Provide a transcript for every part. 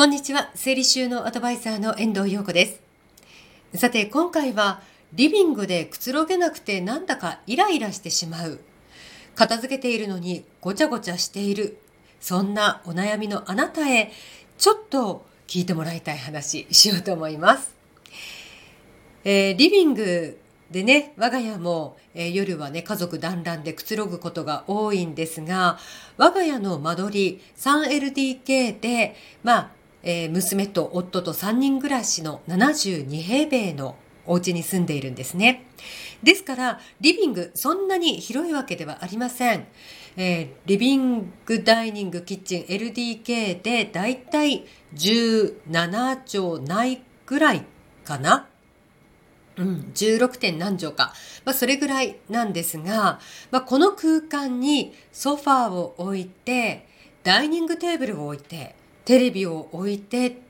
こんにちは。整理収納アドバイザーの遠藤陽子です。さて、今回はリビングでくつろげなくてなんだかイライラしてしまう。片付けているのにごちゃごちゃしている。そんなお悩みのあなたへちょっと聞いてもらいたい話しようと思います。えー、リビングでね、我が家も、えー、夜はね、家族団らんでくつろぐことが多いんですが、我が家の間取り 3LDK で、まあ、えー、娘と夫と3人暮らしの72平米のお家に住んでいるんですね。ですから、リビング、そんなに広いわけではありません。えー、リビング、ダイニング、キッチン、LDK でだいたい17畳ないぐらいかな。うん、16. 点何畳か。まあ、それぐらいなんですが、まあ、この空間にソファーを置いて、ダイニングテーブルを置いて、テレビを置いて、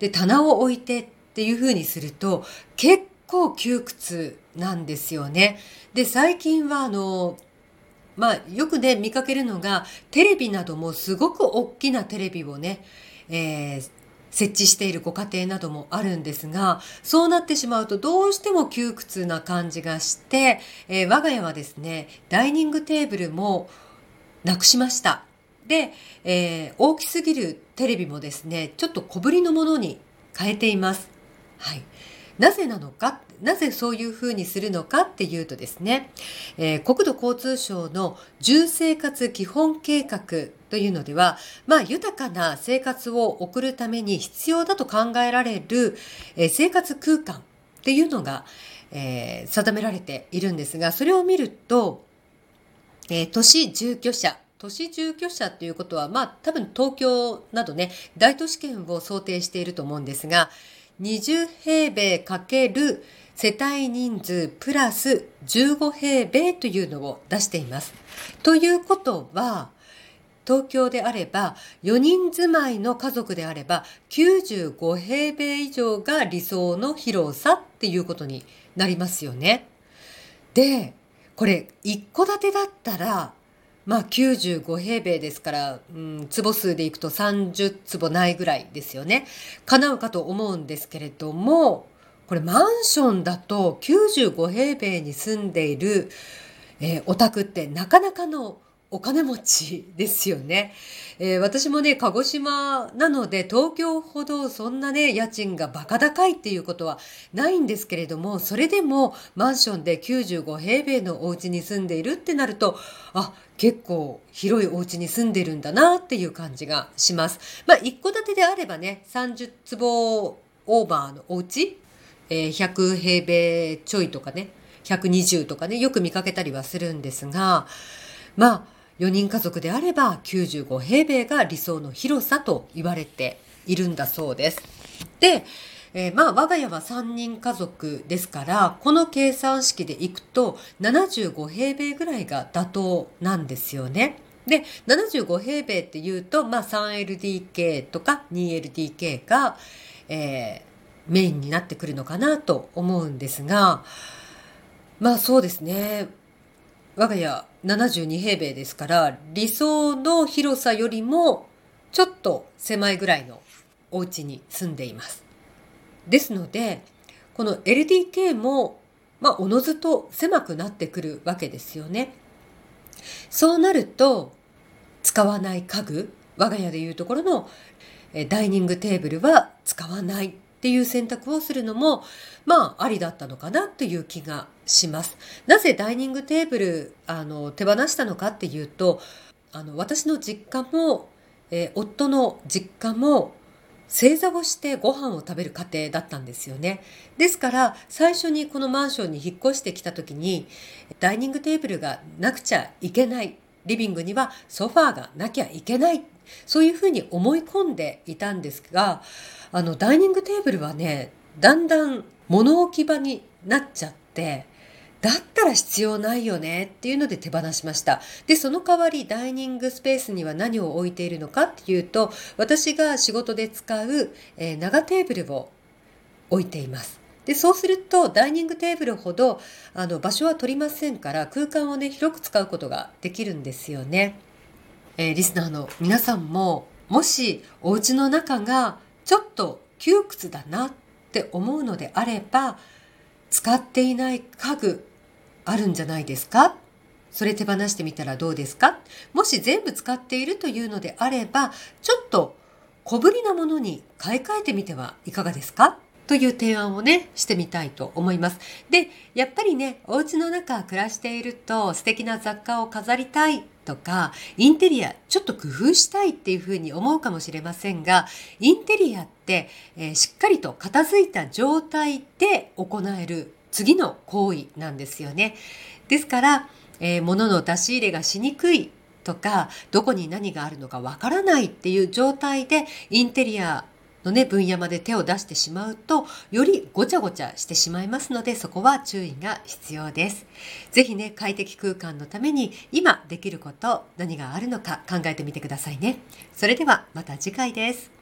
で、棚を置いてっていう風にすると、結構窮屈なんですよね。で、最近はあの、まあ、よくね、見かけるのが、テレビなどもすごく大きなテレビをね、えー、設置しているご家庭などもあるんですが、そうなってしまうとどうしても窮屈な感じがして、えー、我が家はですね、ダイニングテーブルもなくしました。で、えー、大きすぎるテレビもですね、ちょっと小ぶりのものに変えています。はい。なぜなのか、なぜそういうふうにするのかっていうとですね、えー、国土交通省の住生活基本計画というのでは、まあ豊かな生活を送るために必要だと考えられる、えー、生活空間っていうのが、えー、定められているんですが、それを見ると、えー、都市住居者都市住居者っていうことは、まあ多分東京などね、大都市圏を想定していると思うんですが、20平米かける世帯人数プラス15平米というのを出しています。ということは、東京であれば、4人住まいの家族であれば、95平米以上が理想の広さっていうことになりますよね。で、これ、一戸建てだったら、まあ95平米ですから、うん、坪数でいくと30坪ないぐらいですよね。叶うかと思うんですけれども、これマンションだと95平米に住んでいる、えー、お宅ってなかなかのお金持ちですよね。えー、私もね、鹿児島なので東京ほどそんなね、家賃がバカ高いっていうことはないんですけれども、それでもマンションで95平米のお家に住んでいるってなると、あ、結構広いお家に住んでるんだなっていう感じがします。まあ、一戸建てであればね、30坪オーバーのお家、えー、100平米ちょいとかね、120とかね、よく見かけたりはするんですが、まあ、4人家族であれば95平米が理想の広さと言われているんだそうです。で、えー、まあ我が家は3人家族ですからこの計算式でいくと75平米ぐらいが妥当なんですよね。で75平米っていうと、まあ、3LDK とか 2LDK が、えー、メインになってくるのかなと思うんですがまあそうですね我が家72平米ですから理想の広さよりもちょっと狭いぐらいのお家に住んでいます。ですのでこの LDK もまあおのずと狭くなってくるわけですよね。そうなると使わない家具我が家でいうところのダイニングテーブルは使わないっていう選択をするのもまあありだったのかなという気がします。なぜダイニングテーブルあの手放したのかっていうとあの私の実家も、えー、夫の実家も正座をしてご飯を食べる家庭だったんですよね。ですから最初にこのマンションに引っ越してきた時にダイニングテーブルがなくちゃいけないリビングにはソファーがなきゃいけないそういうふうに思い込んでいたんですがあのダイニングテーブルはねだんだん物置き場になっちゃってだったら必要ないよねっていうので手放しました。で、その代わりダイニングスペースには何を置いているのかっていうと、私が仕事で使う、えー、長テーブルを置いています。で、そうするとダイニングテーブルほどあの場所は取りませんから空間をね、広く使うことができるんですよね。えー、リスナーの皆さんももしお家の中がちょっと窮屈だなって思うのであれば使っていない家具あるんじゃないですか？それ手放してみたらどうですか？もし全部使っているというのであればちょっと小ぶりなものに買い替えてみてはいかがですか？という提案をね、してみたいと思います。で、やっぱりね、お家の中暮らしていると素敵な雑貨を飾りたいとか、インテリアちょっと工夫したいっていうふうに思うかもしれませんが、インテリアって、えー、しっかりと片付いた状態で行える次の行為なんですよね。ですから、えー、物の出し入れがしにくいとか、どこに何があるのかわからないっていう状態でインテリアのね、分野まで手を出してしまうと、よりごちゃごちゃしてしまいますので、そこは注意が必要です。ぜひね、快適空間のために今できること、何があるのか考えてみてくださいね。それではまた次回です。